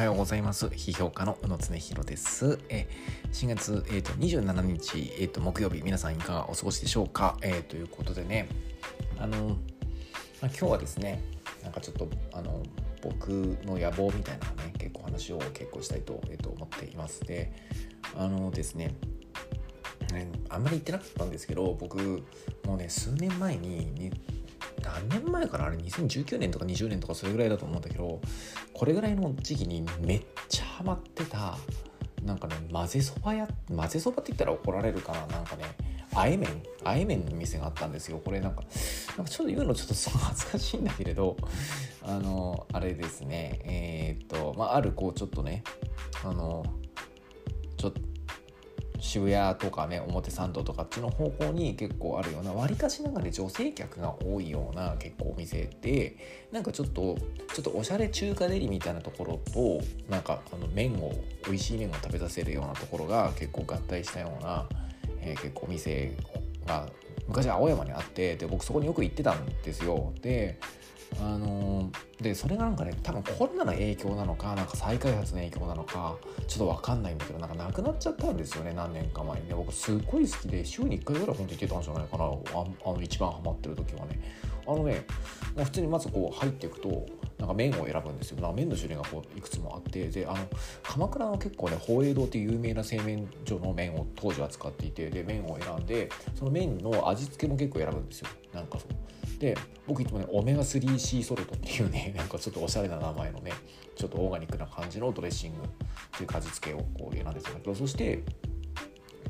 はようございます。批評家の宇野恒弘です。え4月、えーと、27日、えーと、木曜日、皆さんいかがお過ごしでしょうか、えー、ということでね、あの、まあ、今日はですね、なんかちょっと、あの、僕の野望みたいなね、結構話を結構したいと,、えー、と思っていますで、あのですね、ね、あんまり言ってなかったんですけど僕もうね数年前に何年前からあれ？2019年とか20年とかそれぐらいだと思うんだけどこれぐらいの時期にめっちゃハマってたなんかね混ぜそばや混ぜそばって言ったら怒られるかななんかねあえ麺？あえ麺の店があったんですよ。これなんかなんかちょっと言うのちょっと恥ずかしいんだけれどあのあれですねえー、っとまああるこうちょっとねあの渋谷とかね表参道とかっちの方向に結構あるようなわりかしながら女性客が多いような結構お店でなんかちょっとちょっとおしゃれ中華デリみたいなところとなんかあの麺を美味しい麺を食べさせるようなところが結構合体したような、えー、結構お店が昔青山にあってで僕そこによく行ってたんですよ。であのー、でそれがなんかね多分コロナの影響なのかなんか再開発の影響なのかちょっと分かんないんだけどなんかなくなっちゃったんですよね何年か前に。ね僕すっごい好きで週に1回ぐらい本当に行ってたんじゃないかな。あの一番ハマってる時はね。あのね、まあ、普通にまずこう入っていくとなんか麺を選ぶんですよ。なんか麺の種類がこういくつもあってであの鎌倉の結構ね宝永堂っていう有名な製麺所の麺を当時は使っていてで麺を選んでその麺の味付けも結構選ぶんですよ。なんかそう。で僕いつもねオメガ 3C ソルトっていうね なんかちょっとおしゃれな名前のねちょっとオーガニックな感じのドレッシングっていう味付けをこう選んでたんだけどそして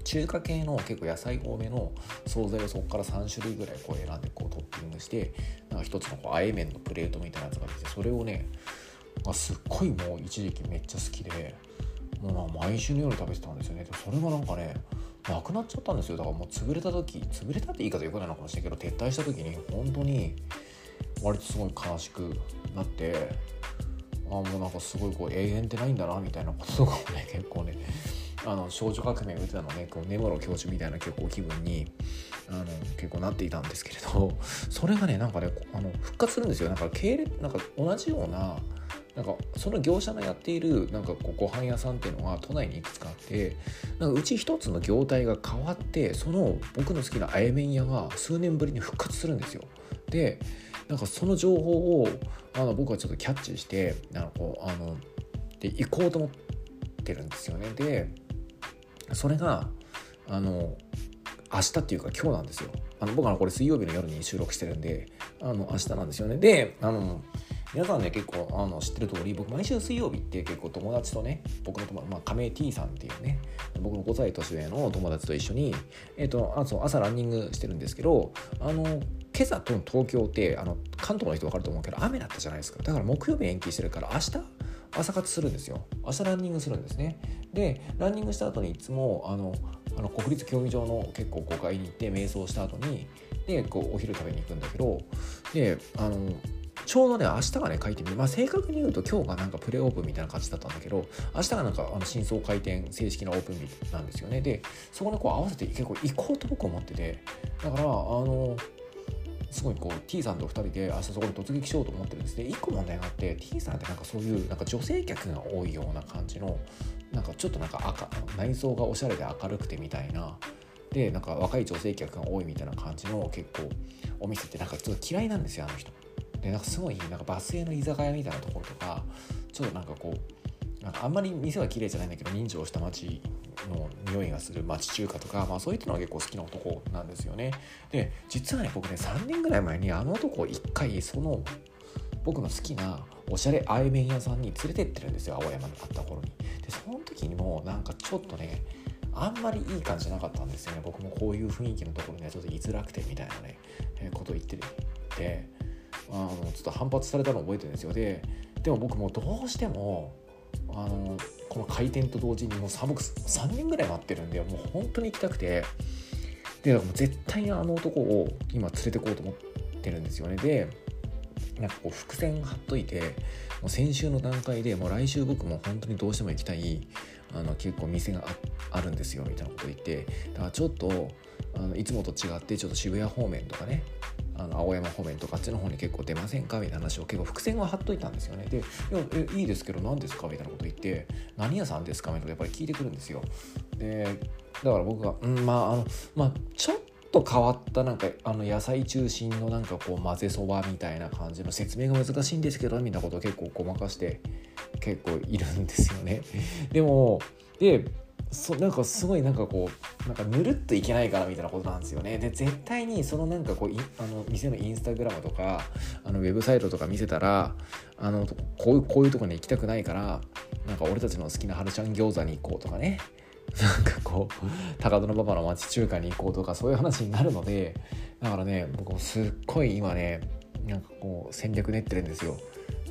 中華系の結構野菜多めの惣菜をそこから3種類ぐらいこう選んでこうトッピングしてなんか一つのこうあえ麺のプレートみたいなやつができてそれをねあすっごいもう一時期めっちゃ好きでもう毎週のように食べてたんですよね。でそれがなんかねなくなっちゃったんですよ。だからもう潰れた時潰れたって言い方よくないのかもしれないけど撤退した時に本当に割とすごい悲しくなってあもうなんかすごいこう永遠ってないんだなみたいなこととかもね結構ねあの少女革命を打てたのねこう根室教授みたいな結構気分にあの結構なっていたんですけれどそれがねなんかねあの復活するんですよ。なんか系列なんか同じようななんかその業者のやっているなんかこうご飯屋さんっていうのが都内にいくつかあってなんかうち一つの業態が変わってその僕の好きなあえ麺屋が数年ぶりに復活するんですよ。でなんかその情報をあの僕はちょっとキャッチしてあのこうあので行こうと思ってるんですよね。でそれがあの明日っていうか今日なんですよ。あの僕はこれ水曜日の夜に収録してるんであの明日なんですよね。であの皆さんね結構あの知ってる通り僕毎週水曜日って結構友達とね僕の友達、まあ、亀 T さんっていうね僕の5歳年上の友達と一緒に、えーと、あそう朝ランニングしてるんですけどあの今朝と東京ってあの関東の人分かると思うけど雨だったじゃないですか。だから木曜日延期してるから明日朝活するんですよ。明日ランニングするんですね。でランニングした後にいつもあのあの国立競技場の結構5階に行って瞑想した後にでこうお昼食べに行くんだけどであのちょうどね、明日がね、書いてみる。まあ、正確に言うと今日がなんかプレオープンみたいな感じだったんだけど、明日がなんかあの真相回転、正式なオープン日なんですよね。で、そこにこう合わせて結構行こうと僕思ってて、だから、あの、すごいこう T さんと2人で明日そこに突撃しようと思ってるんですで1個問題があって T さんってなんかそういうなんか女性客が多いような感じのなんかちょっとなんか赤内装がおしゃれで明るくてみたいなでなんか若い女性客が多いみたいな感じの結構お店ってなんかちょっと嫌いなんですよあの人。でなんかすごいなんかバス停の居酒屋みたいなところとかちょっとなんかこうなんかあんまり店は綺麗じゃないんだけど人情した街の匂いがする町中華とか、まあ、そういったのが結構好きな男なんですよね。で実はね僕ね3年ぐらい前にあの男を1回その僕の好きなおしゃれあえ麺屋さんに連れてってるんですよ青山にあった頃に。でその時にもなんかちょっとねあんまりいい感じじゃなかったんですよね。僕もこういう雰囲気のところにはちょっと居づらくてみたいなね、え、ことを言っててあのちょっと反発されたのを覚えてるんですよ。ででも僕もどうしてもあのこの開店と同時にもう寒く3年ぐらい待ってるんでもう本当に行きたくて。でもう絶対にあの男を今連れてこうと思ってるんですよね。でなんかこう伏線貼っといてもう先週の段階でもう来週僕も本当にどうしても行きたいあの結構店があるんですよみたいなこと言って。だからちょっとあのいつもと違ってちょっと渋谷方面とかねあの青山方面とかあっちの方に結構出ませんか？みたいな話を結構伏線は張っといたんですよねで「いいいですけど何ですか?」みたいなこと言って「何屋さんですか?」みたいなことやっぱり聞いてくるんですよでだから僕が「うんまああのまあちょっと変わったなんかあの野菜中心のなんかこう混ぜそばみたいな感じの説明が難しいんですけどみたいなことを結構ごまかして結構いるんですよね。でもでそなんかすごいなんかこうなんかぬるっといけないからみたいなことなんですよね。で絶対にそのなんかこうあの店のインスタグラムとかあのウェブサイトとか見せたらあのこういうこういうとこに行きたくないからなんか俺たちの好きな春ちゃん餃子に行こうとかね。なんかこう高田馬場の町中華に行こうとかそういう話になるのでだからね僕もすっごい今ねなんかこう戦略練ってるんですよ。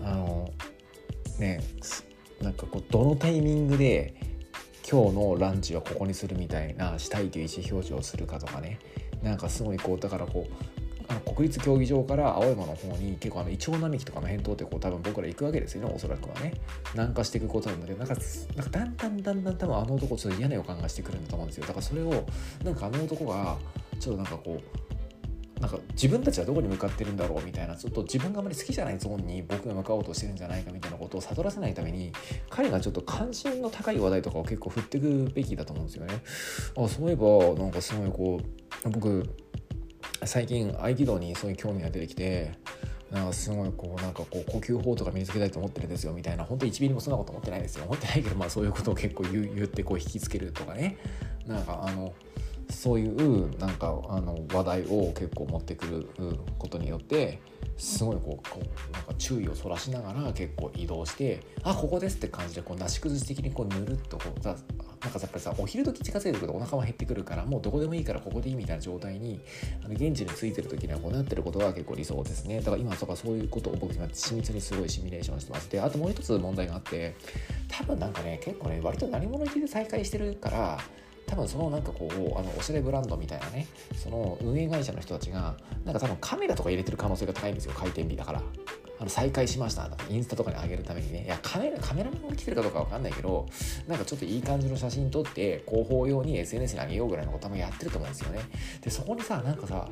あのねなんかこうどのタイミングで今日のランチはここにするみたいなしたいという意思表示をするかとかね。なんかすごいこうだからこうあの国立競技場から青山の方に結構あのイチョウ並木とかの辺通ってこう多分僕ら行くわけですよねおそらくはね。南下していくことなんでなんかなんかだんだんだんだん多分あの男ちょっと嫌な予感がしてくるんだと思うんですよ。だからそれをなんかあの男がちょっとなんかこうなんか自分たちはどこに向かってるんだろうみたいなちょっと自分があまり好きじゃないゾーンに僕が向かおうとしてるんじゃないかみたいなことを悟らせないために彼がちょっと関心の高い話題とかを結構振ってくべきだと思うんですよね。あそういえばなんかすごいこう僕最近合気道にそういう興味が出てきてなんかすごいこうなんかこう呼吸法とか身につけたいと思ってるんですよみたいな。本当1ミリもそんなこと思ってないですよ。思ってないけどまあそういうことを結構言言ってこう引きつけるとかね。なんかあのそういうなんかあの話題を結構持ってくることによってすごいこうこうなんか注意をそらしながら結構移動してあここですって感じでこうなし崩し的にこうぬるっとこうさなんかやっぱりさお昼時近づいてくるとお腹も減ってくるからもうどこでもいいからここでいいみたいな状態にあの現地についてる時にはこうなってることが結構理想ですねだから今とかそういうことを僕今緻密にすごいシミュレーションしてますであともう一つ問題があって多分なんかね結構ね割と何者入りで再開してるから多分そのなんかこうあのおしゃれブランドみたいなねその運営会社の人たちがなんか多分カメラとか入れてる可能性が高いんですよ開店日だから。あの再開しました。とかインスタとかに上げるためにね。いやカメラカメラマンが来てるかどうかわかんないけどなんかちょっといい感じの写真撮って広報用に SNS に上げようぐらいのこともやってると思うんですよね。でそこにさなんかさ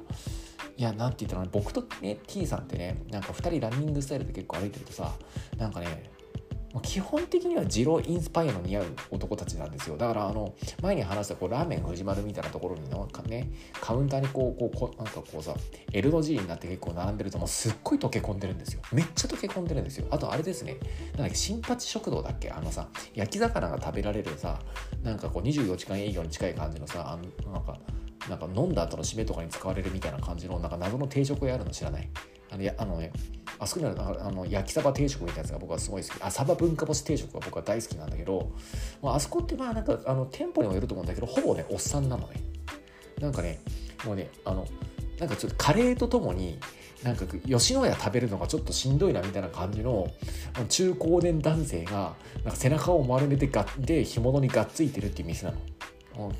いや、なんて言ったら、僕とね、T さんってね、なんか2人ランニングスタイルで結構歩いてるとさ、なんかね、基本的にはジロインスパイアの似合う男たちなんですよ。だからあの前に話したこうラーメン藤丸みたいなところにのねカウンターにこうこうこなんかこうさ L の字になって結構並んでるともうすっごい溶け込んでるんですよ。めっちゃ溶け込んでるんですよ。あとあれですね。なんだっけ新八食堂だっけ？あのさ焼き魚が食べられるさなんかこう24時間営業に近い感じのさあのなんかなんか飲んだ後の締めとかに使われるみたいな感じのなんか謎の定食屋あるの知らない？あのやあのねあそこにあるあの焼きサバ定食みたいなやつが僕はすごい好きあサバ文化干し定食が僕は大好きなんだけど、まあ、あそこってまあなんかあの店舗にもよると思うんだけどほぼねおっさんなのねなんかねもうねあのなんかちょっとカレーとともになんか吉野家食べるのがちょっとしんどいなみたいな感じの中高年男性がなんか背中を丸めてがで干物にがっついてるっていう店なの。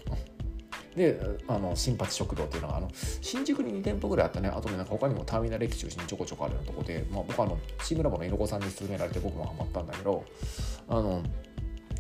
であの新八食堂っていうのがあの新宿に2店舗ぐらいあったね。あとねなんか他にもターミナル駅中心にちょこちょこあるようなとこで、まあ、僕はあのチームラボの猪子さんに勧められて僕もハマったんだけどあの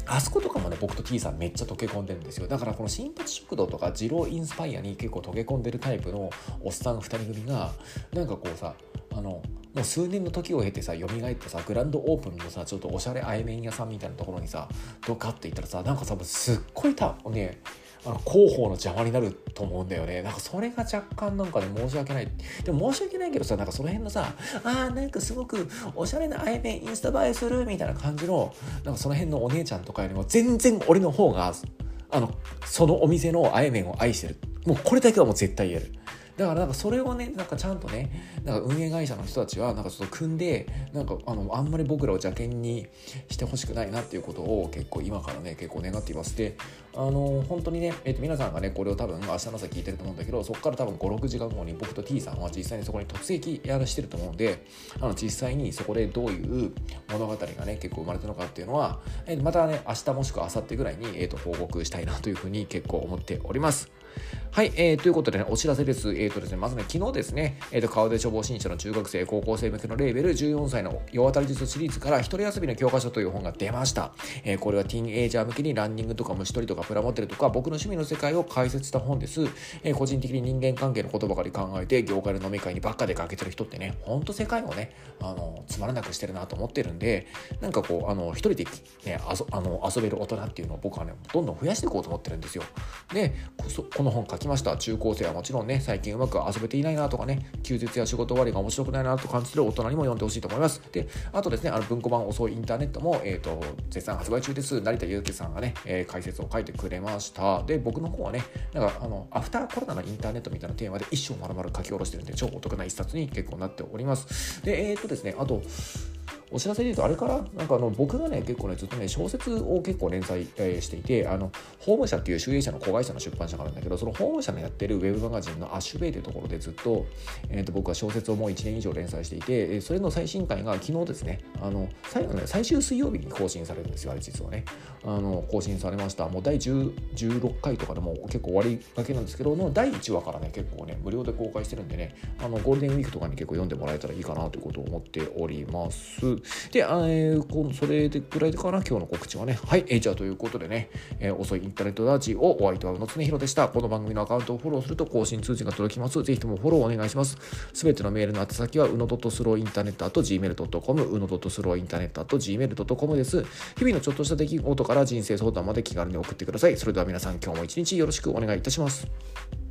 あそことかもね僕と T さんめっちゃ溶け込んでるんですよ。だからこの新八食堂とか二郎インスパイアに結構溶け込んでるタイプのおっさん2人組がなんかこうさあのもう数年の時を経てさ蘇ってさグランドオープンのさちょっとおしゃれあえ麺屋さんみたいなところにさドカッて行ったらさなんかさすっごいたねあの広報の邪魔になると思うんだよね。なんかそれが若干なんかね申し訳ない。でも申し訳ないけどさなんかその辺のさあーなんかすごくおしゃれなあやめインスタ映えするみたいな感じのなんかその辺のお姉ちゃんとかよりも全然俺の方があのそのお店のあやめんを愛してる。もうこれだけはもう絶対言える。だからなんかそれをねなんかちゃんとねなんか運営会社の人たちはなんかちょっと組んでなんかあのあんまり僕らを邪険にしてほしくないなっていうことを結構今からね結構願っていますであの本当にね、えー、と皆さんがねこれを多分明日の朝聞いてると思うんだけどそこから多分56時間後に僕と T さんは実際にそこに突撃やらしてると思うんであの実際にそこでどういう物語がね結構生まれたのかっていうのは、えー、またね明日もしくは明後日ぐらいに、えー、と報告したいなというふうに結構思っております。はい、えー、ということでね、お知らせです。えっ、ー、とですね、まずね、昨日ですね、えっ、ー、と、川出消防新書の中学生、高校生向けのレーベル14歳の世渡り術シリーズから一人遊びの教科書という本が出ました。えー、これはティーンエイジャー向けにランニングとか虫取りとかプラモデルとか僕の趣味の世界を解説した本です。えー、個人的に人間関係のことばかり考えて、業界の飲み会にばっか出かけてる人ってね、ほんと世界をね、あの、つまらなくしてるなと思ってるんで、なんかこう、あの、一人でね、あそあの遊べる大人っていうのを僕はね、どんどん増やしていこうと思ってるんですよ。で、この本書きました。中高生はもちろんね、最近うまく遊べていないなとかね、休日や仕事終わりが面白くないなと感じてる大人にも読んでほしいと思います。で、あとですね、あの文庫版遅いインターネットも、え、ー、と、絶賛発売中です。成田祐介さんがね、えー、解説を書いてくれました。で、僕の方はね、なんか、あの、アフターコロナのインターネットみたいなテーマで一生まるまる書き下ろしてるんで、超お得な一冊に結構なっております。で、えっ、ー、とですね、あと、お知らせで言うと、あれから、なんかあの僕がね、結構ね、ずっとね、小説を結構連載、えー、していて、あの、法務社っていう集英社の子会社の出版社があるんだけど、その法務社のやってるウェブマガジンのアッシュベイというところでずっと、えー、と僕は小説をもう1年以上連載していて、それの最新回が昨日ですね、あの、最後ね、最終水曜日に更新されるんですよ、あれ実はね。あの、更新されました。もう第16回とかでも結構終わりがけなんですけど、の第1話からね、結構ね、無料で公開してるんでね、あの、ゴールデンウィークとかに結構読んでもらえたらいいかなということを思っております。で、えー、それでぐらいかな、今日の告知はね。はい、えー、じゃあということでね、えー、遅いインターネットダーチをお相手は宇野恒弘でした。この番組のアカウントをフォローすると更新通知が届きます。ぜひともフォローお願いします。すべてのメールの宛先は、うの .slow インターネット .gmail.com、うの .slow インターネット .gmail.com です。日々のちょっとした出来事から人生相談まで気軽に送ってください。それでは皆さん、今日も一日よろしくお願いいたします。